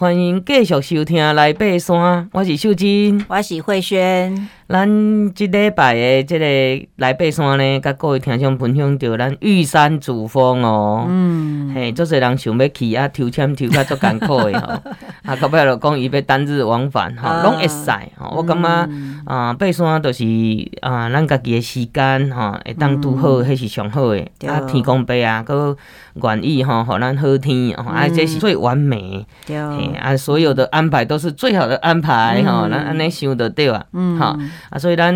欢迎继续收听《来爬山》，我是秀珍，我是慧萱。咱即礼拜的即个《来爬山》呢，甲各位听众分享着咱玉山主峰哦。嗯，嘿，足侪人想要去啊，抽签抽较足艰苦的吼。啊，到尾就讲伊要单日往返吼，拢会使吼。我感觉啊，爬山就是啊，咱家己的时间吼，会当拄好，迄是上好的。啊，天公伯啊，阁愿意吼，互咱好天吼，啊，这是最完美。对。啊，所有的安排都是最好的安排，吼，咱安尼想得对啊，嗯哈，啊，所以咱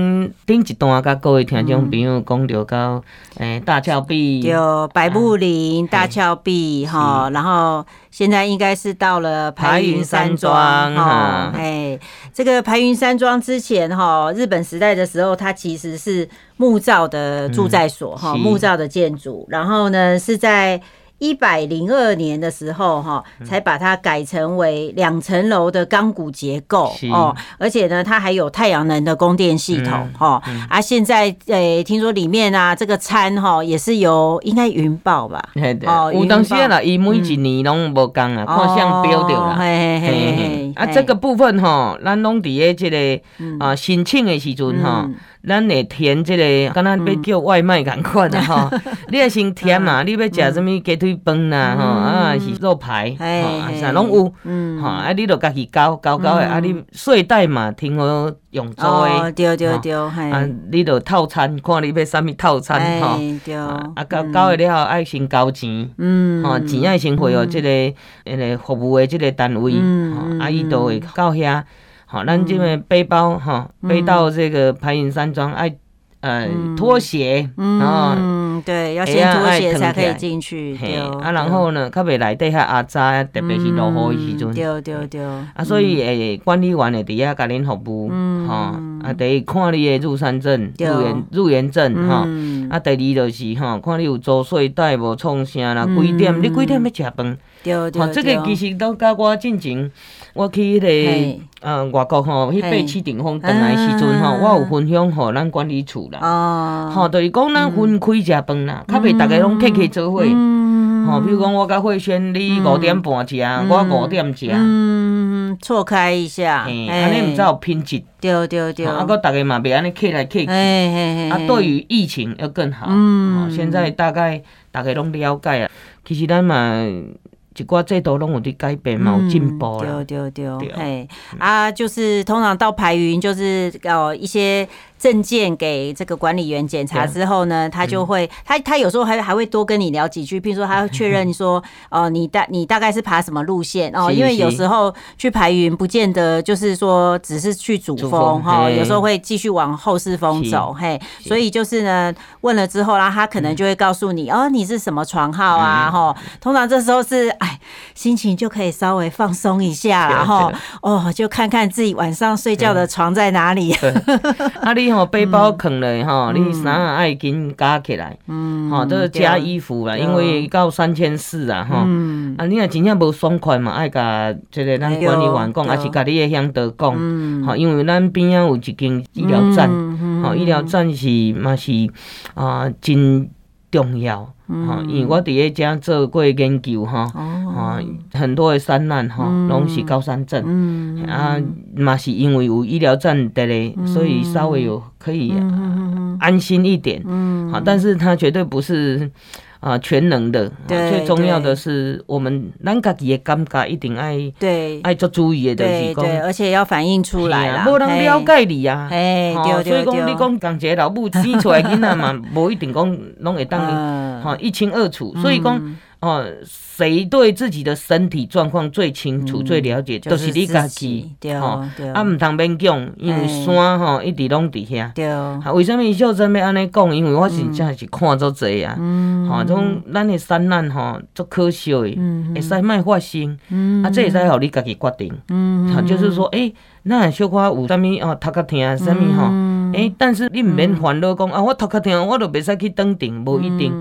顶一段甲各位听众朋友讲到到，诶，大峭壁，有白木林、大峭壁，哈，然后现在应该是到了排云山庄，哈，哎，这个排云山庄之前，哈，日本时代的时候，它其实是木造的住宅所，哈，木造的建筑，然后呢是在。一百零二年的时候，哈，才把它改成为两层楼的钢骨结构哦，而且呢，它还有太阳能的供电系统，哈，啊，现在诶，听说里面啊，这个餐哈也是由应该云豹吧，哦，有当时啦，伊每一年拢无共啊，看相标着啦，嘿嘿嘿，啊，这个部分哈，咱拢伫诶这个啊申请的时阵哈。咱会填这个，敢若要叫外卖共款的吼，你也先填嘛，你要食什么鸡腿饭呐，吼啊是肉排，啊啥拢有，吼啊你著家己交交交的，啊你税贷嘛，挺好用做的，对对对，啊你著套餐，看你要啥物套餐吼，啊交交的了后爱先交钱，吼钱爱先汇哦，即个迄个服务的即个单位，吼啊伊都会到遐。好，咱即个背包哈，背到这个白云山庄，爱呃拖鞋，然后对，要先脱鞋才可以进去。对啊，然后呢，较袂内底遐阿杂，特别是落雨的时阵。对对对。啊，所以诶，管理员会伫遐甲恁服务，吼啊，第一看你诶入山证、入园入园证，吼啊，第二就是吼，看你有租睡袋无创啥啦，几点你几点要食饭？对对。这个其实都甲我进前，我去迄个。呃，外国吼，去爬七顶峰，回来时阵吼，我有分享吼咱管理处啦。吼，就是讲咱分开食饭啦，较袂逐个拢客客做伙。吼，比如讲我甲慧轩，你五点半食，我五点食。嗯，错开一下。嘿，安尼毋才有品质。对对对。啊，搁逐个嘛袂安尼客来客去。啊，对于疫情要更好。嗯。现在大概逐个拢了解啊，其实咱嘛。一寡制度拢有伫改变嘛，有进步了。对对对，嘿，啊，就是通常到排云，就是哦一些。证件给这个管理员检查之后呢，他就会，他他有时候还还会多跟你聊几句，譬如说他会确认说，哦，你大你大概是爬什么路线哦，因为有时候去排云不见得就是说只是去主峰哈，有时候会继续往后势峰走，嘿，所以就是呢问了之后啦，他可能就会告诉你，哦，你是什么床号啊，哈，通常这时候是哎心情就可以稍微放松一下，然后哦就看看自己晚上睡觉的床在哪里，啊，你吼。背包扛了哈，你衫啊爱紧加起来，哈，都是加衣服啦，因为到三千四啊，哈，啊，你若真正无爽快嘛，爱甲这个咱管理员讲，还是甲你的向导讲，哈，因为咱边仔有一间医疗站，哈，医疗站是嘛是啊真重要，哈，因为我伫迄遮做过研究哈，啊，很多的山难吼，拢是高山症，啊，嘛是因为有医疗站的嘞，所以稍微有。可以安心一点，好，但是它绝对不是啊全能的。最重要的是，我们咱家己的感觉一定爱对爱做注意的，就是讲，而且要反映出来啦，无人了解你啊，哎，所以讲你讲讲一个老母生出来囡仔嘛，无一定讲拢会当哈一清二楚，所以讲。哦，谁对自己的身体状况最清楚、最了解，都是你家己。哦，啊，毋通勉强，因为山吼一直拢伫遐。对。啊，为什么秀珍要安尼讲？因为我是真系是看足济啊。嗯。吼，种咱的山难吼，足可惜的，会使莫发生。嗯。啊，这会使互你家己决定。嗯。啊，就是说，诶，那小可有啥物哦，头壳疼啥物吼？诶，但是你毋免烦恼讲啊，我头壳疼，我着袂使去登顶，无一定。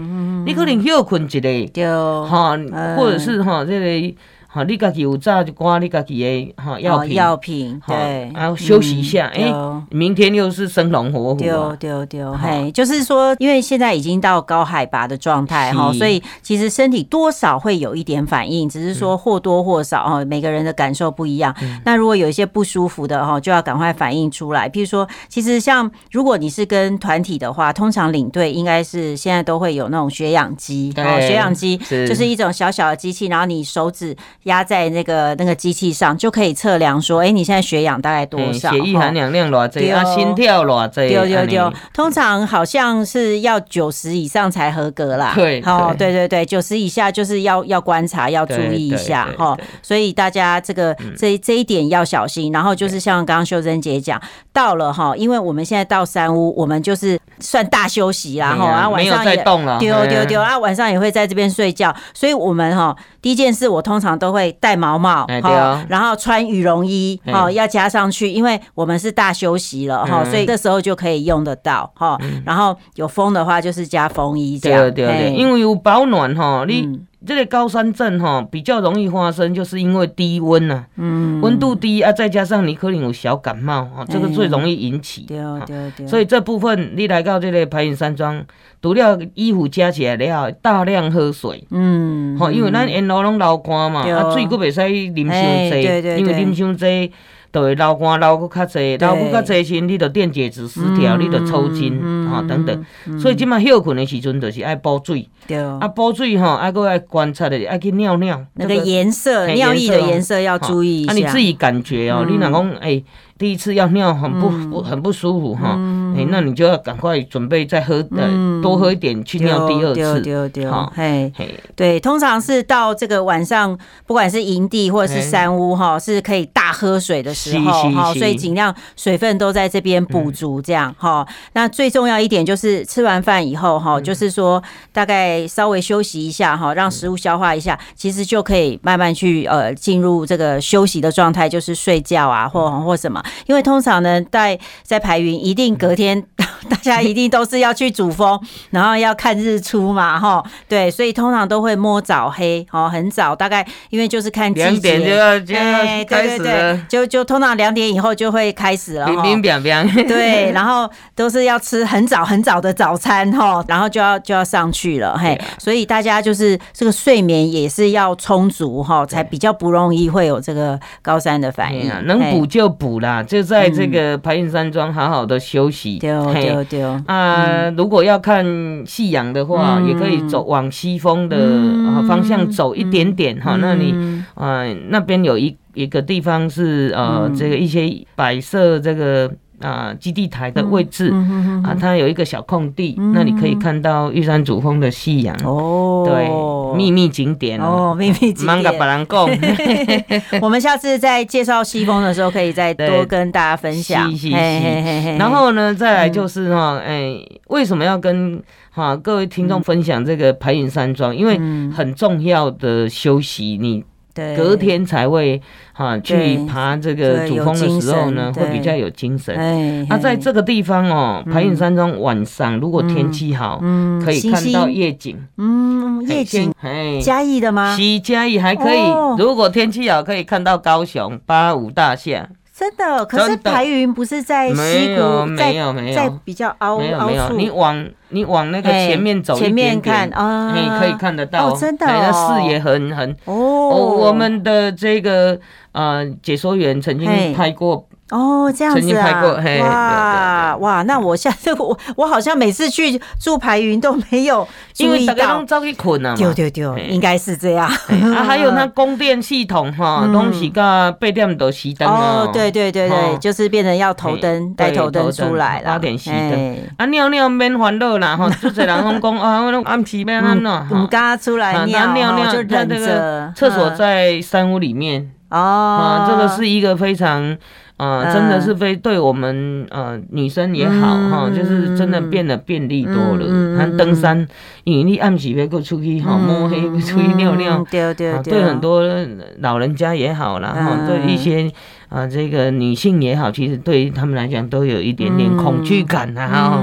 你可能休困一个，哈，或者是哈，这个好，你家己有炸就刮你家己的哈药品，药品对，然后休息一下，哎，明天又是生龙活虎。丢丢丢，嘿，就是说，因为现在已经到高海拔的状态哈，所以其实身体多少会有一点反应，只是说或多或少哈，每个人的感受不一样。那如果有一些不舒服的哈，就要赶快反应出来。譬如说，其实像如果你是跟团体的话，通常领队应该是现在都会有那种血氧机，哦，血氧机就是一种小小的机器，然后你手指。压在那个那个机器上，就可以测量说，哎、欸，你现在血氧大概多少？血液含氧量多少？啊，心跳多少？丢丢丢，通常好像是要九十以上才合格啦。对，哦，对对对，九十以下就是要要观察，要注意一下哈。所以大家这个这这一点要小心。然后就是像刚刚秀珍姐讲，到了哈，因为我们现在到山屋，我们就是算大休息啦哈，然后晚上也丢丢丢，然后晚上也会在这边睡觉。所以我们哈，第一件事我通常都会戴毛帽，哈，然后穿羽绒衣，好，要加上去，因为我们是大休息了哈，所以这时候就可以用得到哈。然后有风的话，就是加风衣这样。对对对，因为有保暖哈，你。这个高山症哈比较容易发生，就是因为低温呐，嗯，温度低啊，再加上你可能有小感冒啊，这个最容易引起。对对对。所以这部分你来到这个白云山庄，除了衣服加起来了，大量喝水。嗯。好，因为咱沿路拢流汗嘛，啊，水阁袂使啉伤济，因为啉伤济。都会流汗流搁较济，流搁较济时，你着电解质失调，你着抽筋啊等等。所以即马休困的时阵，就是爱补水。对。啊，补水吼，啊搁爱观察的，爱去尿尿。那个颜色，尿液的颜色要注意一下。啊，你自己感觉哦，你若讲诶。第一次要尿很不不很不舒服哈，哎，那你就要赶快准备再喝，呃，多喝一点去尿第二次。好，嘿，对，通常是到这个晚上，不管是营地或者是山屋哈，是可以大喝水的时候哈，所以尽量水分都在这边补足这样哈。那最重要一点就是吃完饭以后哈，就是说大概稍微休息一下哈，让食物消化一下，其实就可以慢慢去呃进入这个休息的状态，就是睡觉啊或或什么。因为通常呢，在在排云，一定隔天 大家一定都是要去主峰，然后要看日出嘛，哈，对，所以通常都会摸早黑，哦，很早，大概因为就是看季节，两点就要就要开始，对对对，就就通常两点以后就会开始了，冰冰冰冰，对，然后都是要吃很早很早的早餐，哈，然后就要就要上去了，嘿，所以大家就是这个睡眠也是要充足，哈，才比较不容易会有这个高山的反应，能补就补啦。就在这个白云山庄好好的休息。对对对。啊，如果要看夕阳的话，也可以走往西风的方向走一点点哈。那你啊，那边有一一个地方是呃，这个一些摆设这个。啊，基地台的位置啊，它有一个小空地，那你可以看到玉山主峰的夕阳哦。对，秘密景点哦，秘密景点。我们下次在介绍西峰的时候，可以再多跟大家分享。然后呢，再来就是哈，哎，为什么要跟哈各位听众分享这个白云山庄？因为很重要的休息，你。隔天才会哈去爬这个主峰的时候呢，会比较有精神。那在这个地方哦，排云山庄晚上如果天气好，可以看到夜景。嗯，夜景。哎，嘉义的吗？西嘉义还可以。如果天气好，可以看到高雄八五大厦。真的？可是白云不是在西谷，没有没有在比较凹凹处。你往你往那个前面走一点点，前面看啊，你可以看得到。真的，那视野很很哦。我们的这个呃解说员曾经拍过。哦，这样子啊！哇哇，那我下次我我好像每次去住排云都没有注意到，因为大家都早去困了嘛。对对对，应该是这样。啊，还有那供电系统哈，东西个八点都熄灯哦。对对对对，就是变成要头灯带头灯出来了，八点熄灯。啊，尿尿免烦恼啦哈，就这人拢讲啊，我拢暗时要安怎？唔敢出来尿尿，就忍着。厕所在山屋里面哦，这个是一个非常。啊，真的是非对我们呃女生也好哈，就是真的变得便利多了。像登山，因为你暗时别个出去哈摸黑出去尿尿，对对对，对很多老人家也好啦哈，对一些啊这个女性也好，其实对于他们来讲都有一点点恐惧感啊哈。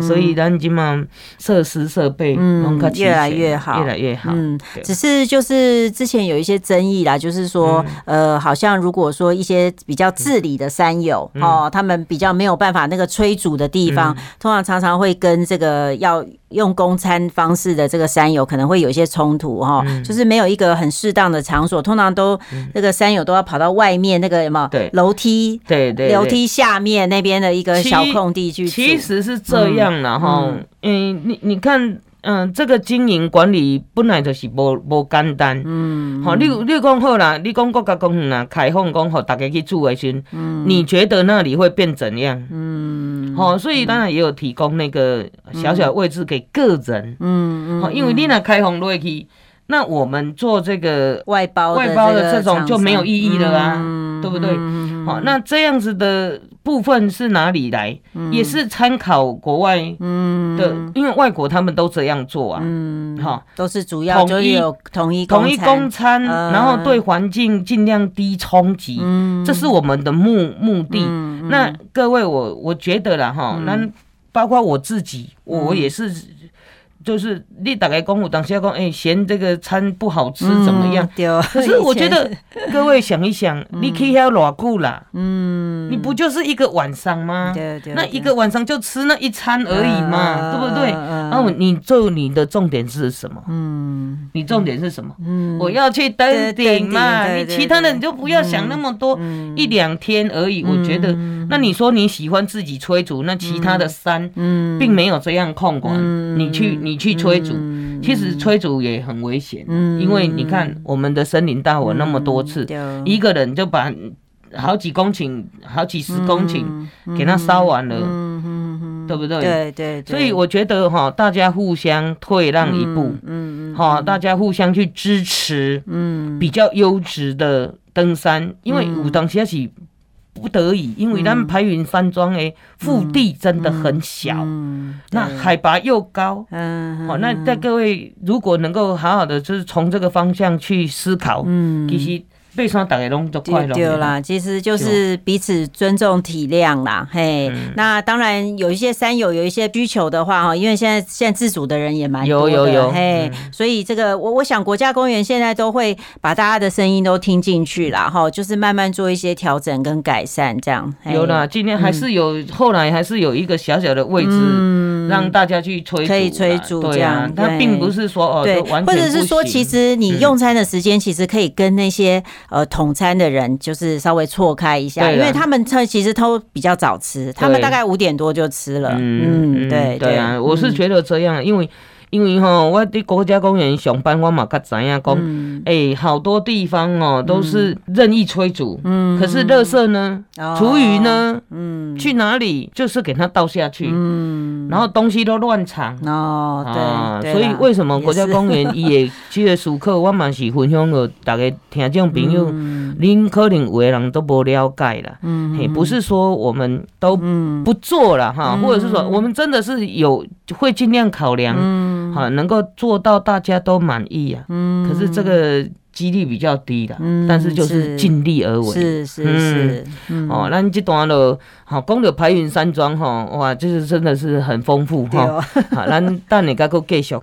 嘿，所以咱今嘛设施设备嗯越来越好，越来越好。嗯，只是就是之前有一些争议啦，就是说呃，好像如果说一些比较自理的山友哦，他们比较没有办法那个催煮的地方，通常常常会跟这个要。用公餐方式的这个山友可能会有一些冲突哈，就是没有一个很适当的场所，通常都那个山友都要跑到外面那个什么楼梯，对对，楼梯下面那边的一个小空地去。其实是这样的哈，嗯，你你看。嗯，这个经营管理本来就是无无简单。嗯，好，你你讲好啦，你讲国家公园啦，开放讲好大家去住的时候，嗯，你觉得那里会变怎样？嗯，好，所以当然也有提供那个小小位置给个人。嗯嗯，因为你那开放落去，那我们做这个外包外包的这种就没有意义了啊，对不对？好，那这样子的部分是哪里来？也是参考国外的，因为外国他们都这样做啊。嗯，哈，都是主要统一统一统一公餐，然后对环境尽量低冲击，这是我们的目目的。那各位，我我觉得了哈，那包括我自己，我也是。就是你大概公我当下讲，哎，嫌这个餐不好吃怎么样？嗯、可是我觉得各位想一想，嗯、你可以要偌久啦？嗯，你不就是一个晚上吗？对对，那一个晚上就吃那一餐而已嘛，对不对？然后你做你的重点是什么？嗯，你重点是什么？嗯，我要去登顶嘛。你其他的你就不要想那么多，一两天而已。我觉得，那你说你喜欢自己催煮，那其他的山，嗯，并没有这样控管。你去你。你去催煮，其实催煮也很危险，因为你看我们的森林大火那么多次，一个人就把好几公顷、好几十公顷给它烧完了，对不对？对对。所以我觉得哈，大家互相退让一步，嗯好，大家互相去支持，嗯，比较优质的登山，因为武当其实。不得已，因为他们排云山庄诶，腹地真的很小，嗯嗯、那海拔又高，嗯，好，那在各位如果能够好好的，就是从这个方向去思考，嗯，其实。背上打开龙就快乐。对啦，其实就是彼此尊重体谅啦。嘿，那当然有一些山友有一些需求的话哈，因为现在现在自主的人也蛮多的。有有有。嘿，所以这个我我想国家公园现在都会把大家的声音都听进去啦哈，就是慢慢做一些调整跟改善这样。有啦，今天还是有，后来还是有一个小小的位置让大家去催，可以催煮这样。它并不是说哦，对，或者是说其实你用餐的时间其实可以跟那些。呃，统餐的人就是稍微错开一下，因为他们他其实都比较早吃，他们大概五点多就吃了。嗯，对对啊，我是觉得这样，因为因为哈，我在国家公园上班，我嘛较知影讲，哎，好多地方哦都是任意催煮，嗯，可是垃圾呢，厨余呢，嗯，去哪里就是给它倒下去，嗯，然后东西都乱藏，哦，对，所以为什么国家公园也去了熟客，我嘛是分享了大家听众朋友，您可能有的人都不了解啦，嗯，嘿，不是说我们都不做了哈，或者是说我们真的是有会尽量考量，嗯，好，能够做到大家都满意啊，嗯，可是这个几率比较低的，嗯，但是就是。尽力而为，是是是，哦，那这段了，好，讲到白云山庄哈，哇，就是真的是很丰富哈，好，咱等下再继续。